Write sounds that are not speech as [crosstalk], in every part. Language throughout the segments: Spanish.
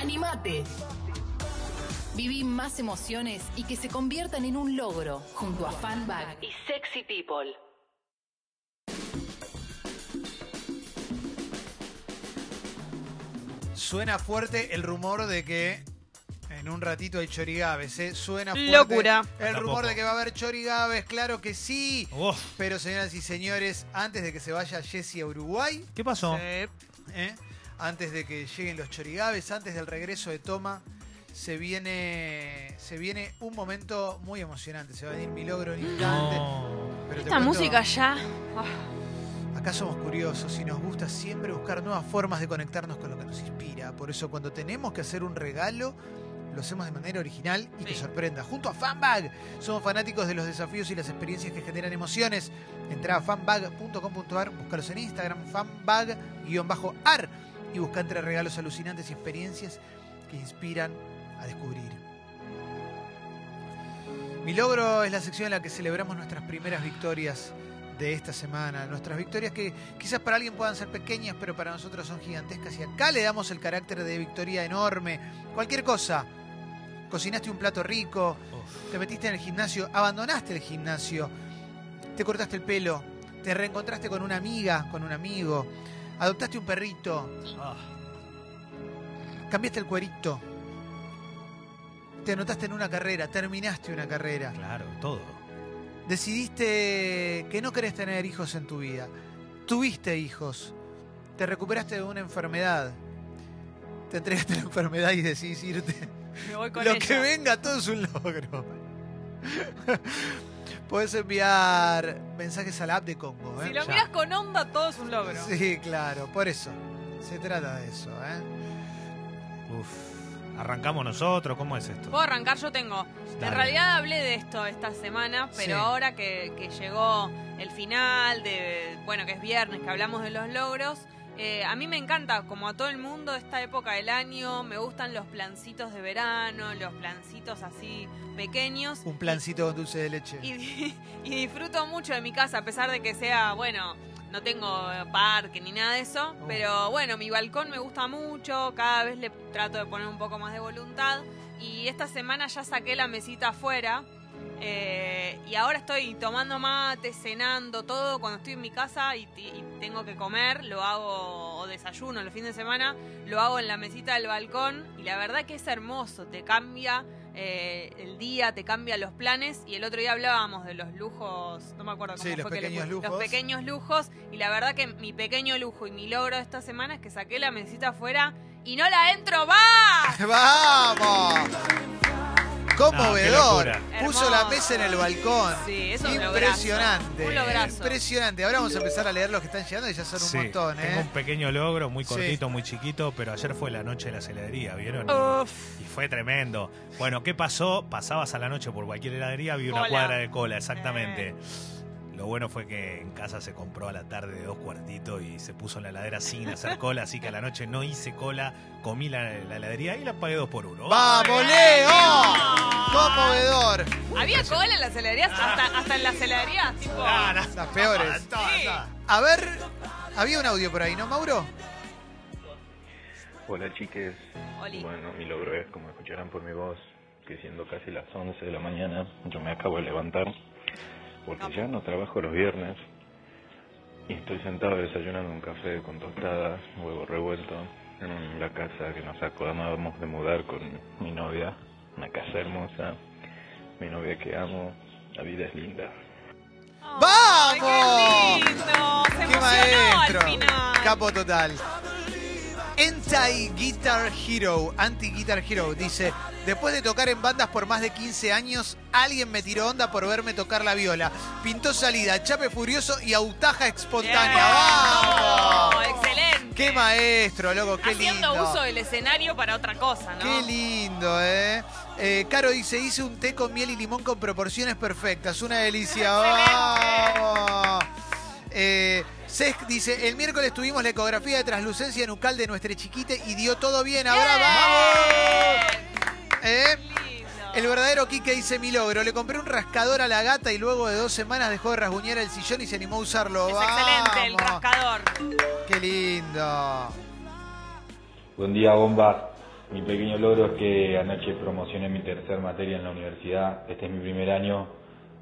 Animate. Viví más emociones y que se conviertan en un logro junto a Fanbag y Sexy People. Suena fuerte el rumor de que en un ratito hay chorigaves, ¿eh? Suena fuerte Locura. el Tampoco. rumor de que va a haber chorigaves, claro que sí. Uf, Pero señoras y señores, antes de que se vaya Jesse a Uruguay, ¿Qué pasó? ¿eh? Antes de que lleguen los chorigaves, antes del regreso de Toma, se viene, se viene un momento muy emocionante. Se va a venir mi logro en instante. No. Pero te Esta cuento- música ya. Acá somos curiosos y nos gusta siempre buscar nuevas formas de conectarnos con lo que nos inspira. Por eso cuando tenemos que hacer un regalo, lo hacemos de manera original y que sorprenda. Junto a Fanbag, somos fanáticos de los desafíos y las experiencias que generan emociones. Entra a fanbag.com.ar, búscalos en Instagram, fanbag-ar y busca entre regalos alucinantes y experiencias que inspiran a descubrir. Mi logro es la sección en la que celebramos nuestras primeras victorias de esta semana. Nuestras victorias que quizás para alguien puedan ser pequeñas, pero para nosotros son gigantescas. Y acá le damos el carácter de victoria enorme. Cualquier cosa. Cocinaste un plato rico, Uf. te metiste en el gimnasio, abandonaste el gimnasio, te cortaste el pelo, te reencontraste con una amiga, con un amigo, adoptaste un perrito, Ah, cambiaste el cuerito, te anotaste en una carrera, terminaste una carrera. claro, todo. decidiste que no querés tener hijos en tu vida. Tuviste hijos. Te recuperaste de una enfermedad. Te entregaste a la enfermedad y decidís irte. Me voy con Lo ella. que venga, todo es un logro. Podés enviar mensajes a la app de Congo. ¿eh? Si lo Ya. miras con onda, todo es un logro. Sí, claro, por eso. Se trata de eso. ¿eh? Uf. ¿Arrancamos nosotros? ¿Cómo es esto? Puedo arrancar, yo tengo. En realidad hablé de esto esta semana, pero Sí. ahora que, que llegó el final, de bueno, que es viernes, que hablamos de los logros, eh, a mí me encanta, como a todo el mundo, esta época del año, me gustan los plancitos de verano, los plancitos así pequeños. Un plancito con dulce de leche. Y, di- [laughs] y disfruto mucho de mi casa, a pesar de que sea, bueno, no tengo parque ni nada de eso, Oh. pero bueno, mi balcón me gusta mucho, cada vez le trato de poner un poco más de voluntad y esta semana ya saqué la mesita afuera eh, y ahora estoy tomando mate, cenando, todo, cuando estoy en mi casa y, tengo que comer, lo hago, o desayuno los fines de semana, lo hago en la mesita del balcón y la verdad que es hermoso, te cambia eh, el día, te cambia los planes y el otro día hablábamos de los lujos, no me acuerdo cómo Sí, los fue que le pequeños puse- lujos. los pequeños lujos y la verdad que mi pequeño lujo y mi logro de esta semana es que saqué la mesita afuera y no la entro más. [laughs] ¡Vamos! Conmovedor. No. Puso la mesa en el balcón. Sí, eso Impresionante. Un lograzo. Impresionante. Ahora vamos a empezar a leer los que están llegando y ya son un Sí, montón, tengo ¿eh? un pequeño logro, muy Sí. cortito, muy chiquito, pero ayer fue la noche de la heladería, ¿vieron? Uf. Y fue tremendo. Bueno, ¿qué pasó? Pasabas a la noche por cualquier heladería, vi una Cola. cuadra de cola, exactamente. Lo bueno fue que en casa se compró a la tarde de dos cuartitos y se puso en la heladera sin hacer cola, así que a la noche no hice cola, comí la, la heladería y la pagué dos por uno. ¡Vamos, Leo! Conmovedor. Había cola en las heladerías, hasta, hasta en las heladerías, tipo. Ah. Las peores. Sí. A ver, había un audio por ahí, ¿no, Mauro? Hola chiques, Oli. bueno mi logro es como escucharán por mi voz que siendo casi las 11 de la mañana yo me acabo de levantar porque ya no trabajo los viernes y estoy sentado desayunando un café con tostadas, huevo revuelto en la casa que nos acabamos de mudar con mi novia, una casa hermosa, mi novia que amo, la vida es linda. ¡Vamos! ¡Qué lindo! Se ¡Qué maestro! al final. Capo total. Anti-Guitar Hero, Anti-Guitar Hero, dice, después de tocar en bandas por más de 15 años, alguien me tiró onda por verme tocar la viola. Pintó salida, chape furioso y autaja espontánea. Oh, excelente. ¡Qué maestro, loco! ¡Qué Haciendo lindo! uso del escenario para otra cosa, ¿no? Qué lindo, ¿eh? Eh, Caro dice, hice un té con miel y limón con proporciones perfectas. Una delicia. ¡Vamos! Eh, Sesc dice, el miércoles tuvimos la ecografía de translucencia nucal de nuestra chiquite y dio todo bien. Ahora vamos. ¿Eh? El verdadero Quique dice mi logro. Le compré un rascador a la gata y luego de dos semanas dejó de rasguñar el sillón y se animó a usarlo. Es excelente el ¡Vamos! rascador. Qué lindo. Buen día, bomba. Mi pequeño logro es que anoche promocioné mi tercer materia en la universidad. Este es mi primer año,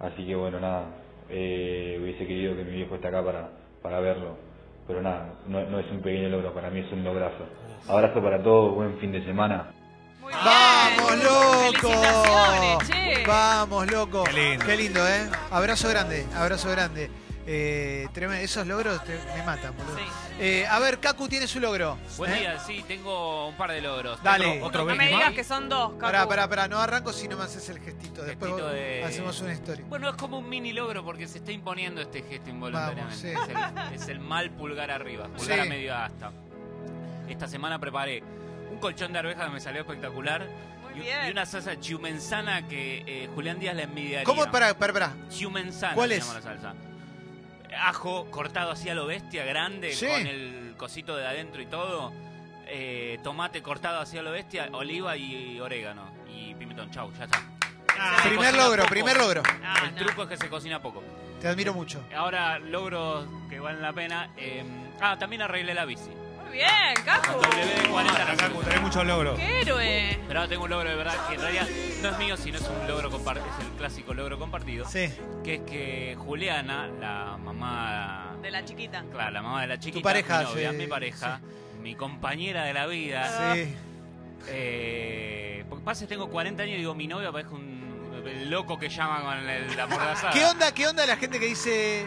así que bueno, nada. eh, hubiese querido que mi viejo esté acá para, para verlo. Pero nada, no, no es un pequeño logro, para mí es un lograzo. Abrazo para todos, buen fin de semana. Muy bien. ¡Vamos, loco! Che. Vamos, loco. Qué lindo. ¿eh? Abrazo grande, abrazo grande. Eh, tremendo. Esos logros te- me matan, boludo. Sí. Eh, a ver, Kaku tiene su logro. Buen ¿eh? día, sí, tengo un par de logros. Dale. Otro, otro No me digas que son dos, Cacu. Pará, pará, pará. No arranco si no me haces el gestito. Después Gestito de- hacemos una historia. Bueno, es como un mini logro porque se está imponiendo este gesto involuntariamente. Vamos, es, el, [laughs] es el mal pulgar arriba, pulgar Sí. a medio asta. Esta semana preparé un colchón de arveja que me salió espectacular. Y, bien. y una salsa chiumensana que eh, Julián Díaz la envidiaría. ¿Cómo? Pará, pará, pará. Chiumensana ¿Cuál se es? llama la salsa. Ajo cortado así a lo bestia, grande, Sí. con el cosito de adentro y todo. Eh, tomate cortado así a lo bestia, oliva y orégano. Y pimentón, chau, ya está. Ah, primer logro, poco. primer logro. Ah, el no. truco es que se cocina poco. Te admiro mucho. Ahora, logros que valen la pena. eh, ah, también arreglé la bici. Bien, Cacu. Con WD-40 la Acá tenés muchos logros. ¡Qué héroe! Pero ahora tengo un logro de verdad que en realidad no es mío, sino es un logro compartido. Es el clásico logro compartido. Sí. Que es que Juliana, la mamá. De la chiquita. Claro, la mamá de la chiquita. pareja, mi novia, sí, mi pareja, mi compañera de la vida. Sí. Eh, porque pasa que tengo 40 años y digo, mi novia parece un el loco que llama con el, la mordazada. ¿Qué onda, qué onda la gente que dice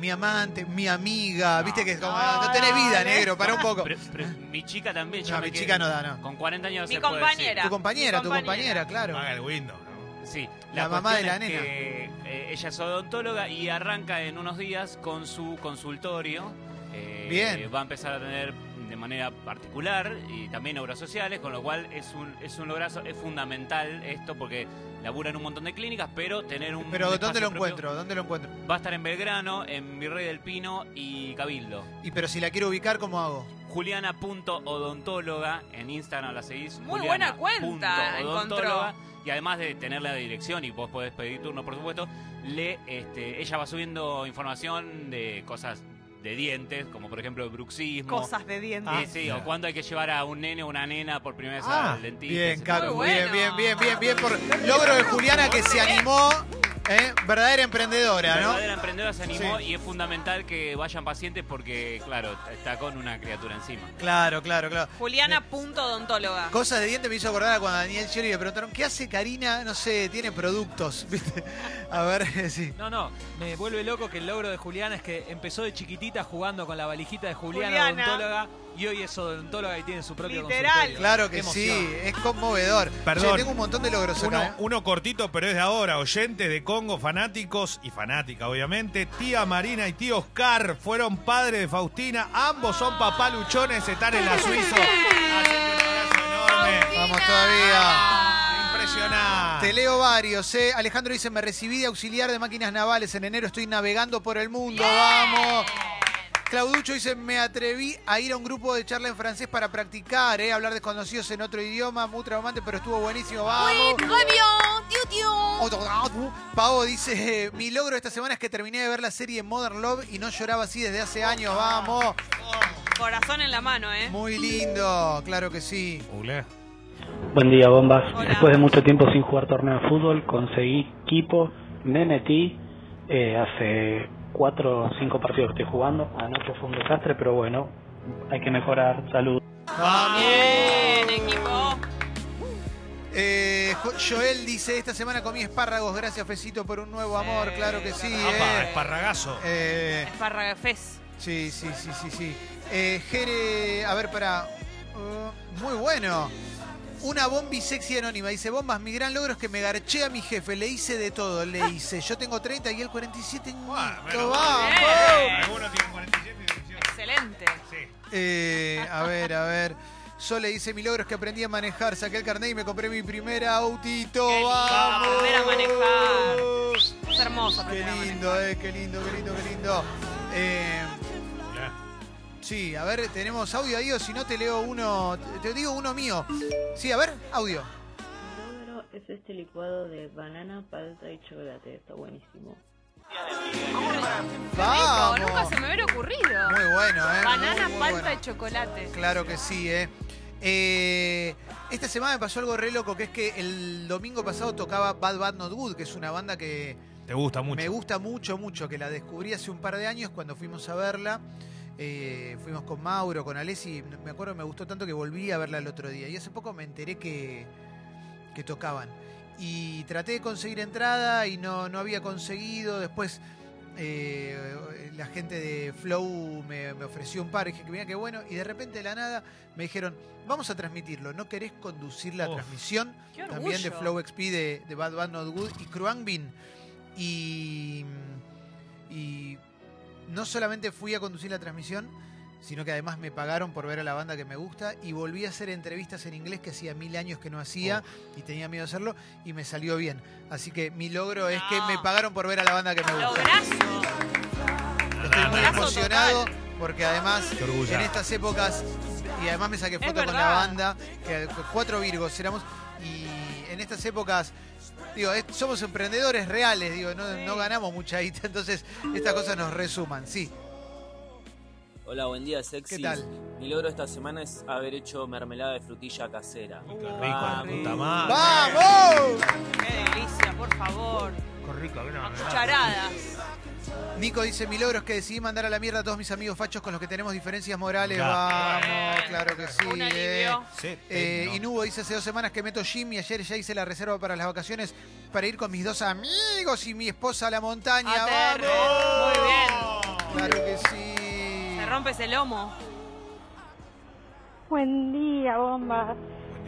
mi amante, mi amiga? No. Viste que es como, No, no, tenés vida, no. negro, para un poco. Pero- pero mi chica también. No, mi chica no da, no. Con 40 años Mi se puede compañera. Tu compañera, Mi tu compañera, claro. Haga el window. Sí, La mamá de la es nena. que, eh, ella es odontóloga y arranca en unos días con su consultorio. Eh, Bien. Va a empezar a tener manera particular y también obras sociales, con lo cual es un, es un lograzo, es fundamental esto porque labura en un montón de clínicas, pero tener un Pero un ¿dónde lo propio- encuentro? ¿Dónde lo encuentro? Va a estar en Belgrano, en Virrey del Pino y Cabildo. Y pero si la quiero ubicar, ¿cómo hago? Juliana.odontóloga, en Instagram la seguís. Muy buena cuenta Juliana.odontóloga. Y además de tener la dirección y vos podés pedir turno, por supuesto, le, este, ella va subiendo información de cosas de dientes, como por ejemplo el bruxismo. Cosas de dientes. Sí, sí, o cuándo hay que llevar a un nene o una nena por primera vez Ah, al dentista. bien, Caco, de- bien, bueno. bien, bien, bien, bien por logro de Juliana que se animó, ¿eh? verdadera emprendedora, ¿no? verdadera emprendedora se animó Sí. y es fundamental que vayan pacientes porque, claro, está con una criatura encima. Claro, claro, claro. Juliana.odontóloga. Cosas de dientes me hizo acordar a cuando a Daniel Scioli le preguntaron, ¿qué hace Karina? No sé, tiene productos, [laughs] ¿viste? A ver, [laughs] sí. No, no, me vuelve loco que el logro de Juliana es que empezó de chiquitita jugando con la valijita de Juliana, Juliana. odontóloga, y hoy es odontóloga y tiene su propio Literal. consultorio. Claro que sí, es conmovedor. Perdón. Che, tengo un montón de logros Uno, acá. ¿eh? uno cortito, pero es de ahora. Oyentes de Congo, fanáticos y fanática, obviamente. Tía Marina y tío Oscar fueron padres de Faustina. Ambos son papá luchones, están en la Suizo. Así que un abrazo enorme. Vamos todavía. Impresionante. Te leo varios, ¿eh? Alejandro dice, me recibí de auxiliar de máquinas navales. En enero estoy navegando por el mundo. ¡Vamos! Clauducho dice, me atreví a ir a un grupo de charla en francés para practicar, ¿eh? Hablar desconocidos en otro idioma, muy traumante, pero estuvo buenísimo. ¡Vamos! Pavo dice, [laughs] mi logro esta semana es que terminé de ver la serie Modern Love y no lloraba así desde hace años. ¡Vamos! Corazón en la mano, ¿eh? Muy lindo, claro que sí. Google. Buen día, bombas. Hola. Después de mucho tiempo sin jugar torneo de fútbol, conseguí equipo, me metí eh, hace cuatro o cinco partidos que estoy jugando. Anoche fue un desastre, pero bueno, hay que mejorar. Salud. Bien, equipo. Eh, Jo- Joel dice, esta semana comí espárragos, gracias Fecito por un nuevo amor, claro que sí. Apa, eh. esparragazo. Eh, Esparragafés. sí, sí, sí, sí, sí. Eh, Jere, a ver, para... muy bueno. Una bombi sexy anónima. Dice, bombas, mi gran logro es que me garché a mi jefe. Le hice de todo, le hice. Yo tengo 30 y él 47 Bueno, ¡Vamos! Algunos tienen 47 y 18. Excelente. Sí. Eh, a ver, a ver. Sole dice, mi logro es que aprendí a manejar. Saqué el carnet y me compré mi primer autito. Qué lindo, ¡Vamos! aprender a manejar. Es hermoso. Qué lindo, eh, qué lindo, qué lindo, qué lindo. Eh. Sí, a ver, tenemos audio ahí o si no te leo uno, te digo uno mío. Sí, a ver, audio. Logro es este licuado de banana, palta y chocolate. Está buenísimo. Rico, Vamos. nunca se me hubiera ocurrido. Muy bueno, eh. Banana, Muy, muy palta bueno. y chocolate. Claro que sí, eh. Eh, esta semana me pasó algo re loco, que es que el domingo pasado tocaba Bad Bad Not Good, que es una banda que Te gusta mucho. me gusta mucho, mucho, que la descubrí hace un par de años cuando fuimos a verla. Eh, fuimos con Mauro, con Alessi, me acuerdo me gustó tanto que volví a verla el otro día. Y hace poco me enteré que, que tocaban. Y traté de conseguir entrada y no, no había conseguido. Después eh, la gente de Flow me, me ofreció un par. Y dije que mira qué bueno. Y de repente de la nada me dijeron, vamos a transmitirlo. ¿No querés conducir la Uf. transmisión? También de. Flow XP de, de Bad Bad Not Good y Kruangbin. Y, y no solamente fui a conducir la transmisión, sino que además me pagaron por ver a la banda que me gusta y volví a hacer entrevistas en inglés que hacía mil años que no hacía y tenía miedo de hacerlo y me salió bien. Así que mi logro es que me pagaron por ver a la banda que me gusta. Lograzo. Estoy muy Lograzo emocionado total. porque además en estas épocas y además me saqué foto con la banda, que cuatro virgos éramos y en estas épocas digo, es- somos emprendedores reales, digo, no, no ganamos mucha guita, [laughs] entonces estas cosas nos resuman, sí. Hola, buen día, sexy. ¿Qué tal? Mi logro esta semana es haber hecho mermelada de frutilla casera. Qué rico, la puta madre. ¡Vamos! Qué delicia, por favor. Qué rico, cucharadas. Nico dice, mi logro es que decidí mandar a la mierda a todos mis amigos fachos con los que tenemos diferencias morales. Ya. Vamos, claro que sí. Un eh. alivio. Sí, Eh, no. Y Nubo dice hace dos semanas que meto gym y ayer ya hice la reserva para las vacaciones para ir con mis dos amigos y mi esposa a la montaña. Aterre. ¡Vamos! Muy bien. Claro que sí. Se rompe ese lomo. Buen día, bombas.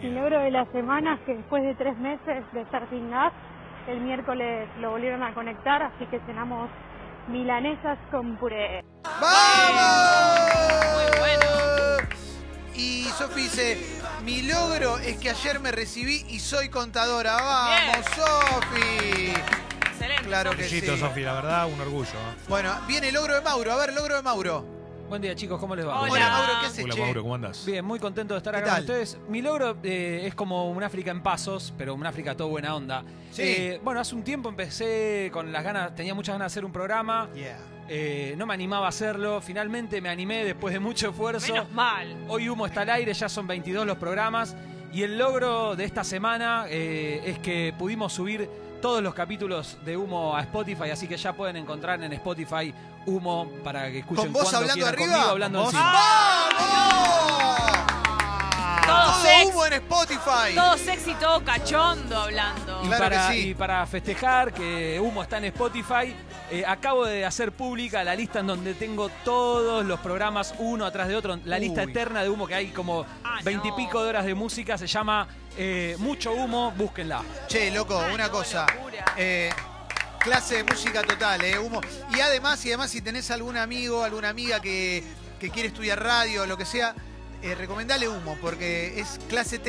Mi logro de la semana es que después de tres meses de estar sin gas, el miércoles lo volvieron a conectar, así que cenamos milanesas con puré. ¡Vamos! Muy bueno. Y Sofi dice, mi logro es que ayer me recibí y soy contadora. ¡Vamos. Sofi! Excelente. Claro que sí. Sofi, la verdad, un orgullo. ¿eh? Bueno, viene el logro de Mauro. A ver, logro de Mauro. Buen día, chicos, ¿cómo les va? Hola. Hola, Mauro, ¿qué haces, Hola, che? Mauro, ¿cómo andás? Bien, muy contento de estar ¿Qué acá con ustedes. Mi logro eh, es como un África en pasos, pero un África todo buena onda. Sí. Eh, bueno, hace un tiempo empecé con las ganas, tenía muchas ganas de hacer un programa, Yeah. eh, no me animaba a hacerlo, finalmente me animé después de mucho esfuerzo. Menos mal. Hoy Humo está al aire, ya son 22 los programas. Y el logro de esta semana eh, es que pudimos subir todos los capítulos de Humo a Spotify, así que ya pueden encontrar en Spotify Humo para que escuchen ¿Con vos cuando hablando quieran arriba? conmigo hablando ¿Con vos? encima. ¡Vamos! Todo Todo sex. humo en Spotify. Todo sexy, todo cachondo hablando. Que para, sí. y para festejar que Humo está en Spotify, eh, acabo de hacer pública la lista en donde tengo todos los programas uno atrás de otro. La lista eterna de Humo, que hay como Ah, veintipico no. de horas de música, se llama eh, Mucho Humo, búsquenla. Che, loco, Ah, una cosa. Eh, clase de música total, eh, humo. Y además, y además, si tenés algún amigo, alguna amiga que, que quiere estudiar radio lo que sea, recomendale humo, porque es clase